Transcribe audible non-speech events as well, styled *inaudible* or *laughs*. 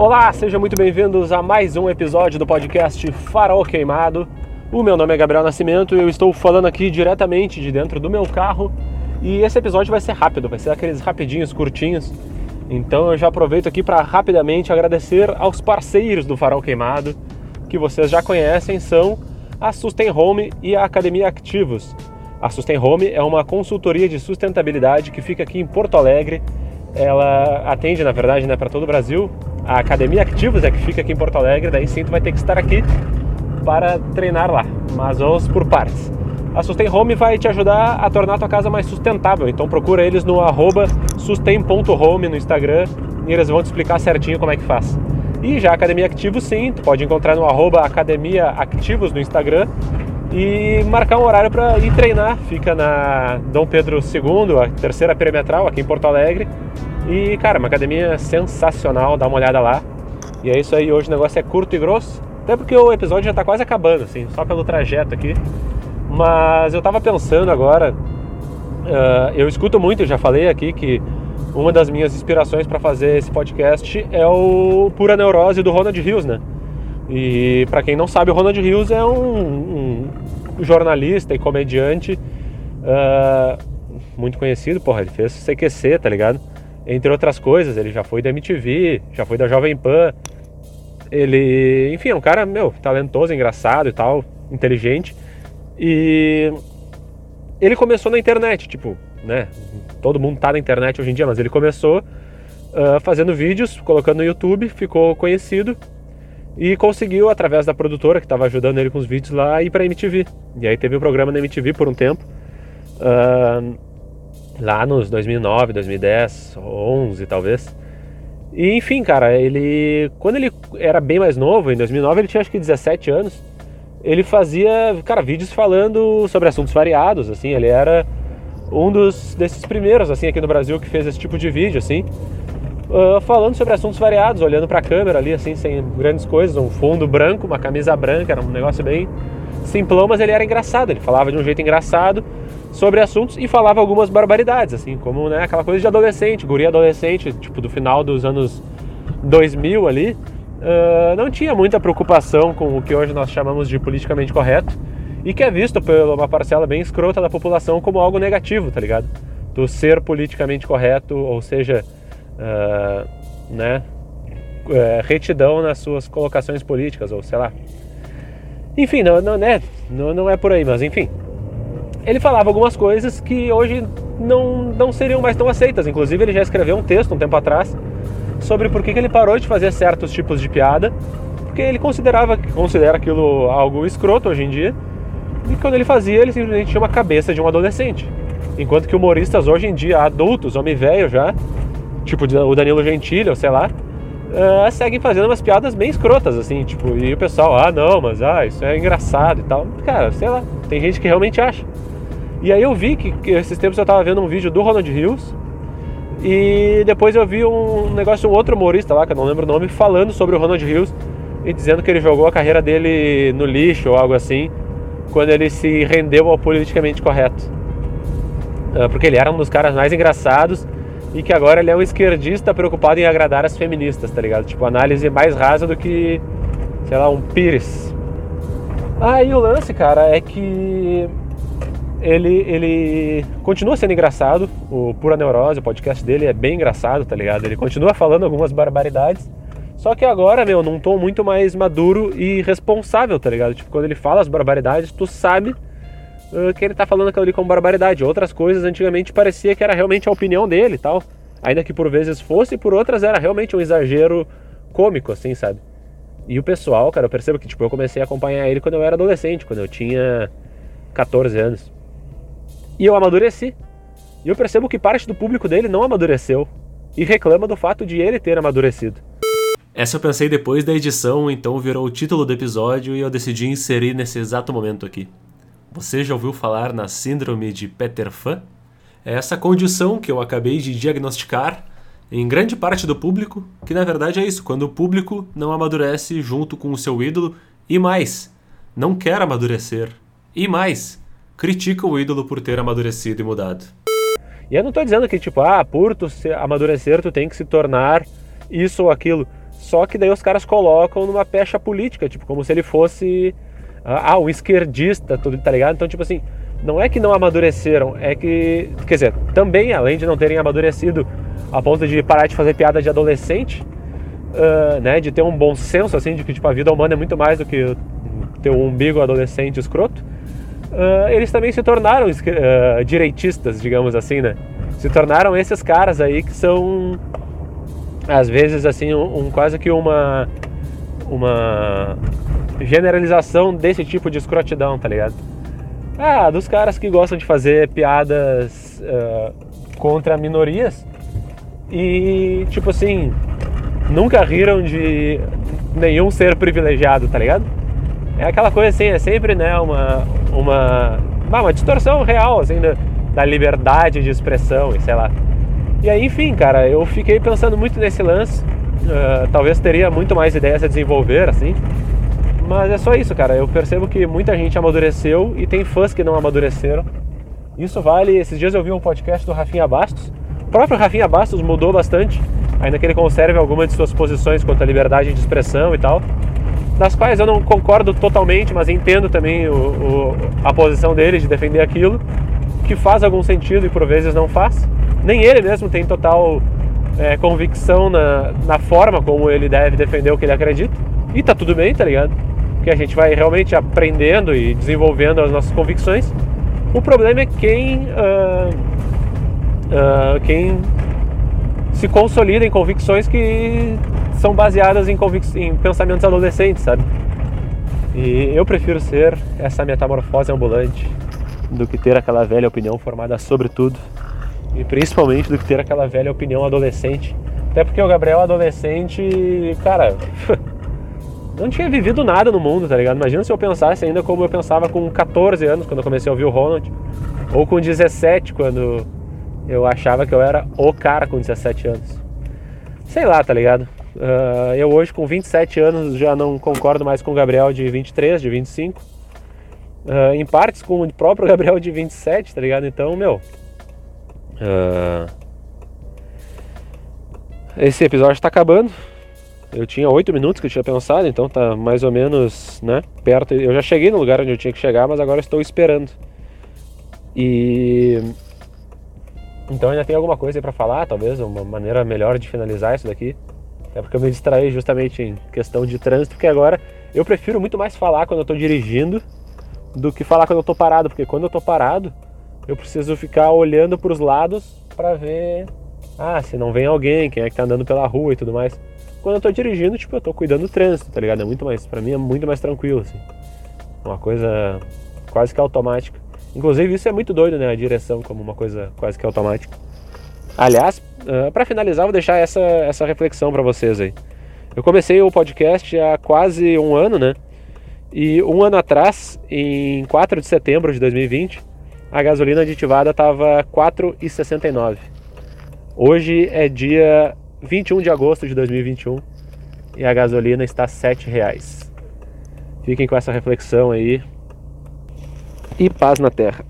Olá, sejam muito bem-vindos a mais um episódio do podcast Farol Queimado. O meu nome é Gabriel Nascimento e eu estou falando aqui diretamente de dentro do meu carro. E esse episódio vai ser rápido, vai ser aqueles rapidinhos, curtinhos. Então eu já aproveito aqui para rapidamente agradecer aos parceiros do Farol Queimado, que vocês já conhecem, são a Sustain Home e a Academia Ativos. A Sustain Home é uma consultoria de sustentabilidade que fica aqui em Porto Alegre. Ela atende, na verdade, né, para todo o Brasil, a Academia Ativos é que fica aqui em Porto Alegre, daí sim tu vai ter que estar aqui para treinar lá, mas vamos por partes. A Sustain Home vai te ajudar a tornar a tua casa mais sustentável, então procura eles no arroba sustain.home no Instagram e eles vão te explicar certinho como é que faz. E já a Academia Ativos sim, tu pode encontrar no arroba Academia Ativos no Instagram e marcar um horário para ir treinar. Fica na Dom Pedro II, a terceira perimetral aqui em Porto Alegre. E, cara, uma academia sensacional, dá uma olhada lá. E é isso aí, hoje o negócio é curto e grosso. Até porque o episódio já está quase acabando, assim, só pelo trajeto aqui. Mas eu estava pensando agora, uh, eu escuto muito, eu já falei aqui que uma das minhas inspirações para fazer esse podcast é o Pura Neurose do Ronald Hills, né? E para quem não sabe, o Ronald Hills é um, um jornalista e comediante uh, muito conhecido, porra, ele fez CQC, tá ligado? Entre outras coisas. Ele já foi da MTV, já foi da Jovem Pan. Ele, enfim, é um cara, meu, talentoso, engraçado e tal, inteligente. E ele começou na internet, tipo, né? Todo mundo tá na internet hoje em dia, mas ele começou uh, fazendo vídeos, colocando no YouTube, ficou conhecido e conseguiu, através da produtora que estava ajudando ele com os vídeos lá, ir pra MTV. E aí teve o um programa na MTV por um tempo. Uh, lá nos 2009, 2010, 11 talvez. E enfim, cara, ele quando ele era bem mais novo, em 2009 ele tinha acho que 17 anos. Ele fazia, cara, vídeos falando sobre assuntos variados, assim, ele era um dos desses primeiros assim aqui no Brasil que fez esse tipo de vídeo, assim, uh, falando sobre assuntos variados, olhando para a câmera ali assim, sem grandes coisas, um fundo branco, uma camisa branca, era um negócio bem simplão, mas ele era engraçado, ele falava de um jeito engraçado sobre assuntos e falava algumas barbaridades, assim, como né, aquela coisa de adolescente, guria adolescente, tipo do final dos anos 2000 ali, uh, não tinha muita preocupação com o que hoje nós chamamos de politicamente correto e que é visto por uma parcela bem escrota da população como algo negativo, tá ligado? Do ser politicamente correto, ou seja, uh, né, uh, retidão nas suas colocações políticas, ou sei lá. Enfim, não, não, né, não, não é por aí, mas enfim ele falava algumas coisas que hoje não, não seriam mais tão aceitas. Inclusive, ele já escreveu um texto um tempo atrás sobre por que, ele parou de fazer certos tipos de piada, porque ele considerava considera aquilo algo escroto hoje em dia. E quando ele fazia, ele simplesmente tinha uma cabeça de um adolescente. Enquanto que humoristas hoje em dia, adultos, homem velho já, tipo o Danilo Gentili, ou sei lá, uh, seguem fazendo umas piadas bem escrotas, assim, tipo, e o pessoal, ah, não, mas ah, isso é engraçado e tal. Cara, sei lá, tem gente que realmente acha. E aí eu vi que, que esses tempos eu tava vendo um vídeo do Ronald Hills e depois eu vi um negócio de um outro humorista lá, que eu não lembro o nome, falando sobre o Ronald Hills e dizendo que ele jogou a carreira dele no lixo ou algo assim, quando ele se rendeu ao politicamente correto. Ah, porque ele era um dos caras mais engraçados e que agora ele é um esquerdista preocupado em agradar as feministas, tá ligado? Tipo, análise mais rasa do que, sei lá, um Pires. E o lance, cara, é que ele, ele continua sendo engraçado. O Pura Neurose, o podcast dele é bem engraçado, tá ligado? Ele continua falando algumas barbaridades. Só que agora, meu, num tom muito mais maduro e responsável, tá ligado? Tipo, quando ele fala as barbaridades, tu sabe uh, que ele tá falando aquilo ali como barbaridade. Outras coisas antigamente parecia que era realmente a opinião dele tal. Ainda que por vezes fosse, por outras era realmente um exagero cômico, assim, sabe? E o pessoal, cara, eu percebo que, tipo, eu comecei a acompanhar ele quando eu era adolescente, quando eu tinha 14 anos. E eu amadureci. E eu percebo que parte do público dele não amadureceu e reclama do fato de ele ter amadurecido. Essa eu pensei depois da edição, então virou o título do episódio e eu decidi inserir nesse exato momento aqui. Você já ouviu falar na Síndrome de Peter Pan? É essa condição que eu acabei de diagnosticar em grande parte do público, que na verdade é isso, quando o público não amadurece junto com o seu ídolo e mais, não quer amadurecer. E mais, critica o ídolo por ter amadurecido e mudado. E eu não estou dizendo que, tipo, ah, por tu amadurecer, tu tem que se tornar isso ou aquilo. Só que daí os caras colocam numa pecha política, tipo, como se ele fosse ah, um esquerdista, tudo, tá ligado? Então, tipo assim, não é que não amadureceram, é que, quer dizer, também, além de não terem amadurecido a ponto de parar de fazer piada de adolescente, uh, né, de ter um bom senso, assim, de que tipo, a vida humana é muito mais do que ter um umbigo adolescente escroto, uh, eles também se tornaram uh, direitistas, digamos assim, né? Se tornaram esses caras aí que são, às vezes, assim, um, um quase que uma, uma generalização desse tipo de escrotidão, tá ligado? Ah, dos caras que gostam de fazer piadas uh, contra minorias e, tipo assim, nunca riram de nenhum ser privilegiado, tá ligado? É aquela coisa assim, é sempre, né, uma, uma, uma distorção real, assim, da, da liberdade de expressão e sei lá. E aí, enfim, cara, eu fiquei pensando muito nesse lance. Uh, talvez teria muito mais ideias a desenvolver, assim. Mas é só isso, cara. Eu percebo que muita gente amadureceu e tem fãs que não amadureceram. Isso vale. Esses dias eu vi um podcast do Rafinha Bastos. O próprio Rafinha Bastos mudou bastante, ainda que ele conserve algumas de suas posições quanto à liberdade de expressão e tal, das quais eu não concordo totalmente, mas entendo também o, o, a posição dele de defender aquilo, que faz algum sentido e por vezes não faz. Nem ele mesmo tem total é, convicção na, na forma como ele deve defender o que ele acredita. E tá tudo bem, tá ligado? Porque a gente vai realmente aprendendo e desenvolvendo as nossas convicções. O problema é quem. Uh, uh, quem se consolida em convicções que são baseadas em, em pensamentos adolescentes, sabe? E eu prefiro ser essa metamorfose ambulante do que ter aquela velha opinião formada sobre tudo e principalmente do que ter aquela velha opinião adolescente. Até porque o Gabriel adolescente, cara, *laughs* não tinha vivido nada no mundo, tá ligado? Imagina se eu pensasse ainda como eu pensava com 14 anos quando eu comecei a ouvir o Ronald, ou com 17 quando eu achava que eu era o cara com 17 anos. Sei lá, tá ligado? Uh, eu hoje com 27 anos já não concordo mais com o Gabriel de 23, de 25. Uh, em partes com o próprio Gabriel de 27, tá ligado? Então, meu. Uh, esse episódio tá acabando. Eu tinha 8 minutos que eu tinha pensado, então tá mais ou menos, né? Perto. Eu já cheguei no lugar onde eu tinha que chegar, mas agora estou esperando. E então ainda tem alguma coisa aí para falar, talvez uma maneira melhor de finalizar isso daqui. É porque eu me distraí justamente em questão de trânsito, porque agora eu prefiro muito mais falar quando eu estou dirigindo do que falar quando eu estou parado, porque quando eu estou parado, eu preciso ficar olhando para os lados para ver, ah, se não vem alguém, quem é que tá andando pela rua e tudo mais. Quando eu estou dirigindo, tipo, eu estou cuidando do trânsito, tá ligado? É muito mais, para mim é muito mais tranquilo assim. Uma coisa quase que automática. Inclusive, isso é muito doido, né? A direção como uma coisa quase que automática. Aliás, ah, para finalizar, vou deixar essa, essa reflexão para vocês aí. Eu comecei o podcast há quase um ano, né? E um ano atrás, em 4 de setembro de 2020, a gasolina aditivada estava 4,69. Hoje é dia 21 de agosto de 2021 e a gasolina está R$ 7,00. Fiquem com essa reflexão aí e paz na terra.